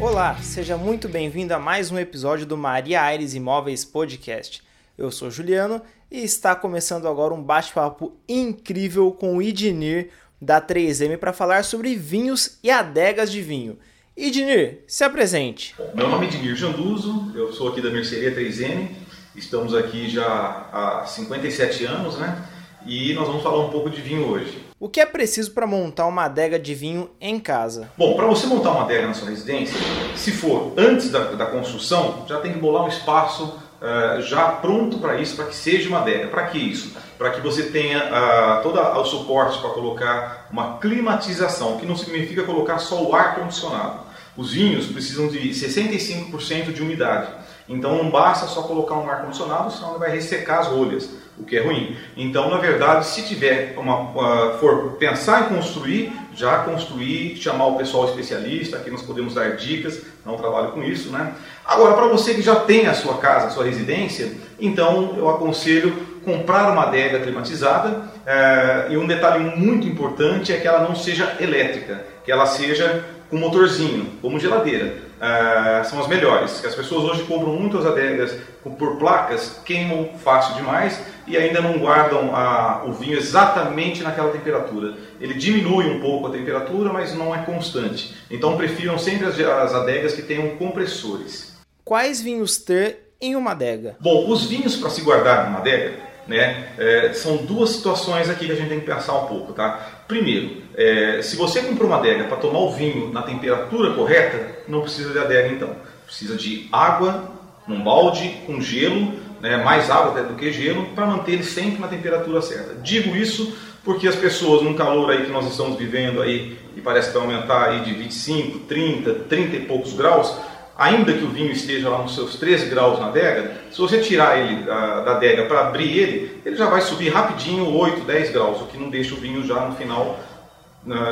Olá, seja muito bem-vindo a mais um episódio do Maria Aires Imóveis Podcast. Eu sou Juliano e está começando agora um bate-papo incrível com o Idnir da 3M para falar sobre vinhos e adegas de vinho. Idnir, se apresente. Meu nome é Idnir Janduso, eu sou aqui da Mercearia 3M, estamos aqui já há 57 anos, né? E nós vamos falar um pouco de vinho hoje. O que é preciso para montar uma adega de vinho em casa? Bom, para você montar uma adega na sua residência, se for antes da, da construção, já tem que bolar um espaço uh, já pronto para isso, para que seja uma adega. Para que isso? Para que você tenha uh, todo o suporte para colocar uma climatização, que não significa colocar só o ar condicionado. Os vinhos precisam de 65% de umidade. Então não basta só colocar um ar condicionado, senão ele vai ressecar as rolhas, o que é ruim. Então, na verdade, se tiver uma, uh, for pensar em construir, já construir, chamar o pessoal especialista, aqui nós podemos dar dicas, não trabalho com isso, né? Agora, para você que já tem a sua casa, a sua residência, então eu aconselho comprar uma adega climatizada uh, e um detalhe muito importante é que ela não seja elétrica, que ela seja com motorzinho, como geladeira. Uh, são as melhores. As pessoas hoje compram muitas adegas por placas, queimam fácil demais e ainda não guardam a, o vinho exatamente naquela temperatura. Ele diminui um pouco a temperatura, mas não é constante. Então prefiram sempre as, as adegas que tenham compressores. Quais vinhos ter em uma adega? Bom, os vinhos para se guardar numa adega né? É, são duas situações aqui que a gente tem que pensar um pouco, tá? Primeiro, é, se você comprou uma adega para tomar o vinho na temperatura correta, não precisa de adega então. Precisa de água num balde com gelo, né? mais água até do que gelo, para manter ele sempre na temperatura certa. Digo isso porque as pessoas, num calor aí que nós estamos vivendo aí, e parece que vai aumentar aí de 25, 30, 30 e poucos graus, ainda que o vinho esteja lá nos seus 13 graus na adega, se você tirar ele da, da adega para abrir ele, ele já vai subir rapidinho 8, 10 graus, o que não deixa o vinho já no final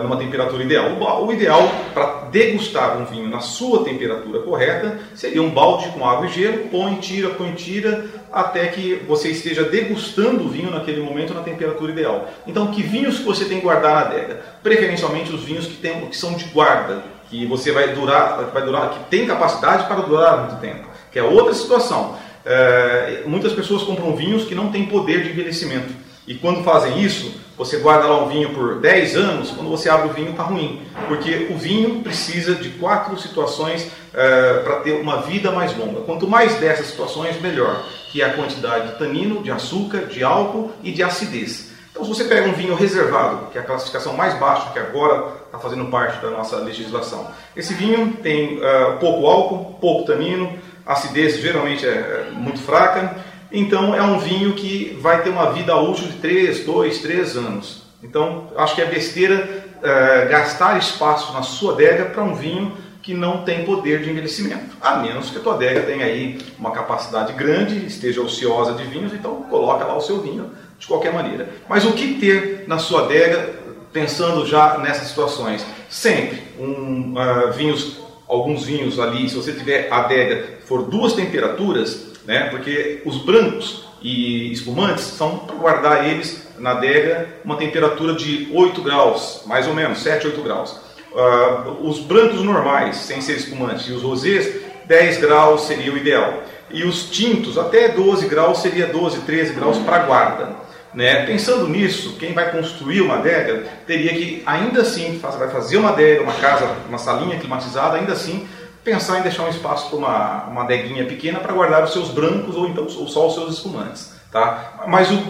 numa temperatura ideal. O, ideal para degustar um vinho na sua temperatura correta seria um balde com água e gelo, põe, tira, põe, tira, até que você esteja degustando o vinho naquele momento na temperatura ideal. Então, que vinhos que você tem que guardar na adega? Preferencialmente os vinhos que, tem, que são de guarda, que você vai durar, vai durar, que tem capacidade para durar muito tempo, que é outra situação. É, muitas pessoas compram vinhos que não têm poder de envelhecimento. E quando fazem isso, você guarda lá um vinho por 10 anos, quando você abre o vinho está ruim. Porque o vinho precisa de quatro situações é, para ter uma vida mais longa. Quanto mais dessas situações, melhor. Que é a quantidade de tanino, de açúcar, de álcool e de acidez. Então, se você pega um vinho reservado, que é a classificação mais baixa, que agora está fazendo parte da nossa legislação, esse vinho tem uh, pouco álcool, pouco tanino, a acidez geralmente é, é muito fraca, então é um vinho que vai ter uma vida útil de 3, 2, 3 anos. Então, acho que é besteira uh, gastar espaço na sua adega para um vinho que não tem poder de envelhecimento. A menos que a tua adega tenha aí uma capacidade grande, esteja ociosa de vinhos, então coloca lá o seu vinho de qualquer maneira. Mas o que ter na sua adega, pensando já nessas situações? Sempre um, uh, vinhos, alguns vinhos ali, se você tiver adega for duas temperaturas, né, porque os brancos e espumantes são para guardar eles na adega uma temperatura de 8 graus, mais ou menos, 7, 8 graus. Uh, os brancos normais, sem ser espumantes, e os rosés, 10 graus seria o ideal. E os tintos, até 12 graus, seria 12, 13 graus para guarda. Né? Pensando nisso, quem vai construir uma adega teria que, ainda assim, vai fazer uma adega, uma casa, uma salinha climatizada, ainda assim, pensar em deixar um espaço para uma, uma adeguinha pequena para guardar os seus brancos ou então ou só os seus espumantes. Tá? Mas o,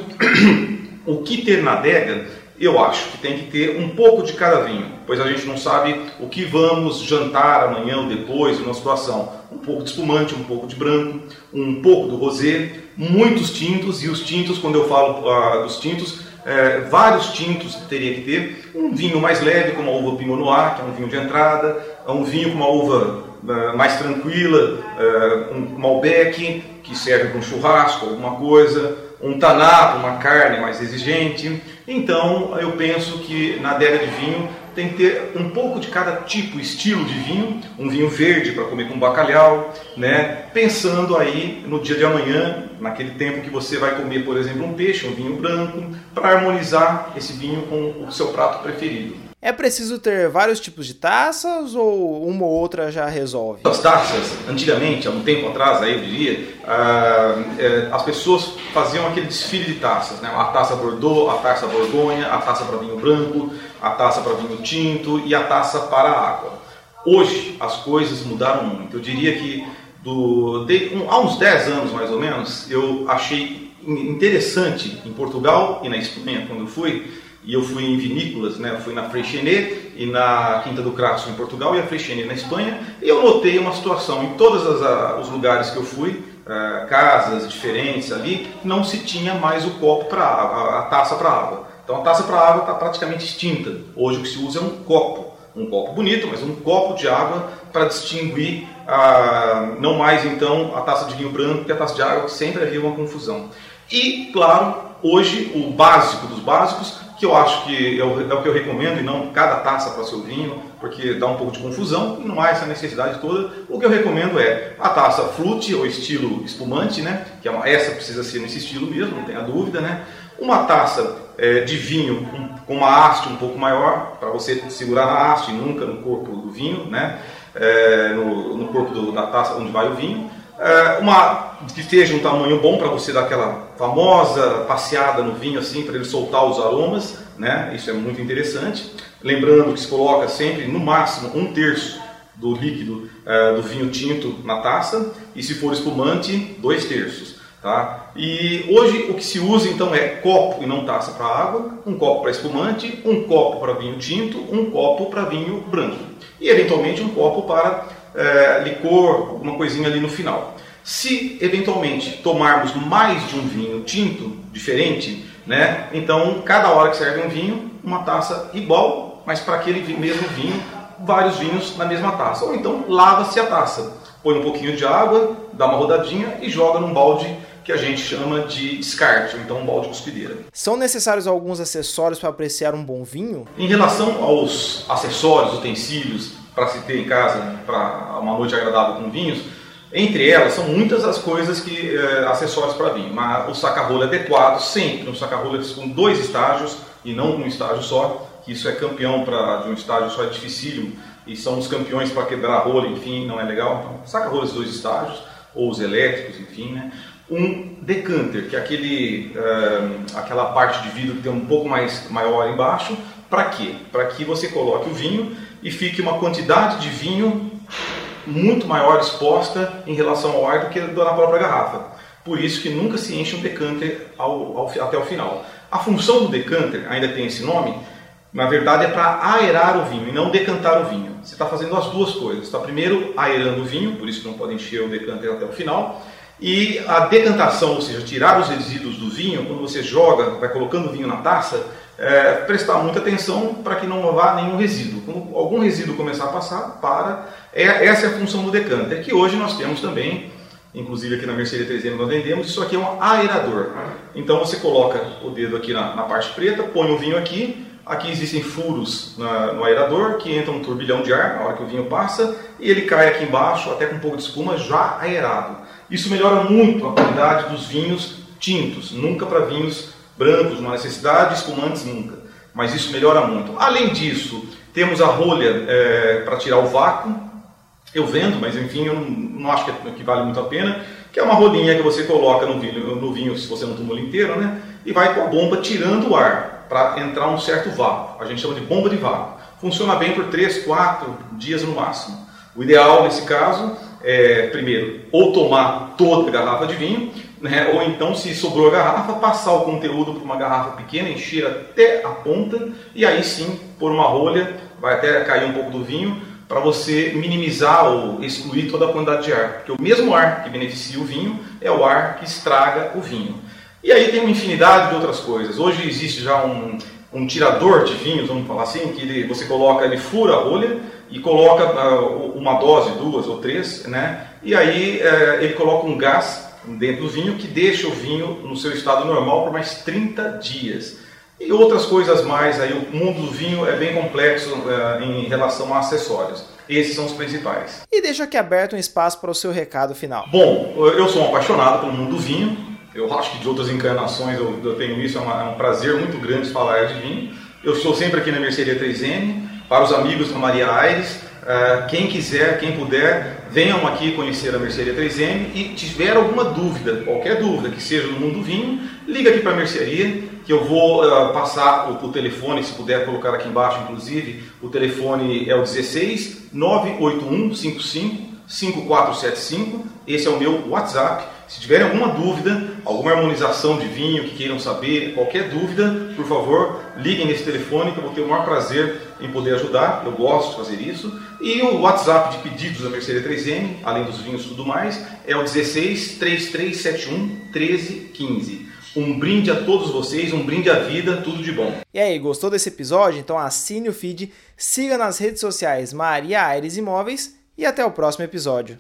o que ter na adega eu acho que tem que ter um pouco de cada vinho, pois a gente não sabe o que vamos jantar amanhã ou depois, numa situação. Um pouco de espumante, um pouco de branco, um pouco do rosé, muitos tintos, e os tintos, quando eu falo uh, dos tintos, é, vários tintos teria que ter. Um vinho mais leve, como a uva Pinot Noir, que é um vinho de entrada, um vinho com uma uva uh, mais tranquila, uh, um Malbec, que serve para um churrasco, alguma coisa, um taná, uma carne mais exigente. Então, eu penso que na adega de vinho tem que ter um pouco de cada tipo, estilo de vinho, um vinho verde para comer com bacalhau, né? Pensando aí no dia de amanhã, naquele tempo que você vai comer, por exemplo, um peixe, um vinho branco, para harmonizar esse vinho com o seu prato preferido. É preciso ter vários tipos de taças ou uma ou outra já resolve? As taças, antigamente, há um tempo atrás, aí eu diria, ah, é, as pessoas faziam aquele desfile de taças, né? A taça Bordeaux, a taça Borgonha, a taça para vinho branco, a taça para vinho tinto e a taça para água. Hoje as coisas mudaram muito. Eu diria que do, de, um, há uns 10 anos mais ou menos, eu achei interessante em Portugal e na Espanha quando eu fui, e eu fui em vinícolas, né? Fui na Freixenet e na Quinta do Crasso em Portugal e a Freixenet na Espanha, e eu notei uma situação em todos os lugares que eu fui, uh, casas diferentes ali, não se tinha mais o copo para água, a taça para água. Então a taça para água está praticamente extinta. Hoje o que se usa é um copo, um copo bonito, mas um copo de água para distinguir ah, não mais então a taça de vinho branco e a taça de água, que sempre havia uma confusão. E, claro, hoje o básico dos básicos, que eu acho que é o, é o que eu recomendo, e não cada taça para o seu vinho, porque dá um pouco de confusão e não há essa necessidade toda. O que eu recomendo é a taça flute ou estilo espumante, né? Que é uma, essa precisa ser nesse estilo mesmo, não tenha dúvida, né? Uma taça é, de vinho com uma haste um pouco maior, para você segurar na haste nunca no corpo do vinho, né? É, no, no, corpo do, da taça onde vai o vinho. É, uma que esteja um tamanho bom para você dar aquela famosa passeada no vinho assim para ele soltar os aromas, né? Isso é muito interessante. Lembrando que se coloca sempre no máximo um terço do líquido é, do vinho tinto na taça e se for espumante dois terços, tá? E hoje o que se usa então é copo e não taça para água, um copo para espumante, um copo para vinho tinto, um copo para vinho branco e eventualmente um copo para é, licor, alguma coisinha ali no final. Se eventualmente tomarmos mais de um vinho tinto diferente, né, então cada hora que serve um vinho, uma taça igual, mas para aquele mesmo vinho, vários vinhos na mesma taça. Ou então lava-se a taça, põe um pouquinho de água, dá uma rodadinha e joga num balde que a gente chama de descarte, ou então um balde cuspideira. São necessários alguns acessórios para apreciar um bom vinho? Em relação aos acessórios, utensílios para se ter em casa para uma noite agradável com vinhos, entre elas são muitas as coisas que é, acessórios para vinho, mas o saca-rolha adequado sempre, um saca-rolha com dois estágios e não um estágio só, que isso é campeão para de um estágio só é dificílimo e são os campeões para quebrar rolha, enfim, não é legal. Então, saca-rolhas dois estágios ou os elétricos, enfim, né? Um decanter, que é aquele, uh, aquela parte de vidro que tem um pouco mais maior embaixo, para quê? Para que você coloque o vinho e fique uma quantidade de vinho muito maior exposta em relação ao ar do que na própria garrafa. Por isso que nunca se enche um decanter ao, ao, até o final. A função do decanter, ainda tem esse nome, na verdade é para aerar o vinho e não decantar o vinho. Você está fazendo as duas coisas. Está primeiro aerando o vinho, por isso que não pode encher o decanter até o final. E a decantação, ou seja, tirar os resíduos do vinho, quando você joga, vai colocando o vinho na taça, é, prestar muita atenção para que não vá nenhum resíduo. Quando algum resíduo começar a passar, para. É, essa é a função do decanter, que hoje nós temos também, inclusive aqui na Mercedes 300 nós vendemos, isso aqui é um aerador. Então você coloca o dedo aqui na, na parte preta, põe o vinho aqui, aqui existem furos na, no aerador, que entra um turbilhão de ar na hora que o vinho passa, e ele cai aqui embaixo, até com um pouco de espuma, já aerado. Isso melhora muito a qualidade dos vinhos tintos, nunca para vinhos brancos, uma necessidade, espumantes nunca. Mas isso melhora muito. Além disso, temos a rolha é, para tirar o vácuo. Eu vendo, mas enfim, eu não, acho que, que, vale muito a pena. Que é uma rolinha que você coloca no vinho, no vinho se você não tomou ele inteiro, né? E vai com a bomba tirando o ar para entrar um certo vácuo. A gente chama de bomba de vácuo. Funciona bem por 3, 4 dias no máximo. O ideal nesse caso é, primeiro, ou tomar toda a garrafa de vinho, né? ou então, se sobrou a garrafa, passar o conteúdo para uma garrafa pequena, encher até a ponta e aí sim pôr uma rolha, vai até cair um pouco do vinho, para você minimizar ou excluir toda a quantidade de ar. Porque o mesmo ar que beneficia o vinho é o ar que estraga o vinho. E aí tem uma infinidade de outras coisas. Hoje existe já um, um tirador de vinhos, vamos falar assim, que ele, você coloca, ele fura a rolha e coloca uh, uma dose, duas ou três, né? E aí uh, ele coloca um gás dentro do vinho que deixa o vinho no seu estado normal por mais 30 dias. E outras coisas mais, aí o mundo do vinho é bem complexo uh, em relação a acessórios. Esses são os principais. E deixa aqui aberto um espaço para o seu recado final. Bom, eu sou um apaixonado pelo mundo do vinho. Eu acho que de outras encarnações eu, tenho isso, é, é um prazer muito grande falar de vinho. Eu estou sempre aqui na Mercearia 3M, para os amigos da Maria Aires, uh, quem quiser, quem puder, venham aqui conhecer a Mercearia 3M e tiver alguma dúvida, qualquer dúvida que seja no mundo do vinho, liga aqui para a Mercearia, que eu vou uh, passar o, o, telefone, se puder colocar aqui embaixo, inclusive, o telefone é o 16 981 55 5475, esse é o meu WhatsApp. Se tiverem alguma dúvida, alguma harmonização de vinho que queiram saber, qualquer dúvida, por favor, liguem nesse telefone que eu vou ter o maior prazer em poder ajudar. Eu gosto de fazer isso. E o WhatsApp de pedidos da Mercedes 3M, além dos vinhos e tudo mais, é o 16 3371 1315. Um brinde a todos vocês, um brinde à vida, tudo de bom. E aí, gostou desse episódio? Então assine o feed, siga nas redes sociais Maria Aires Imóveis e até o próximo episódio.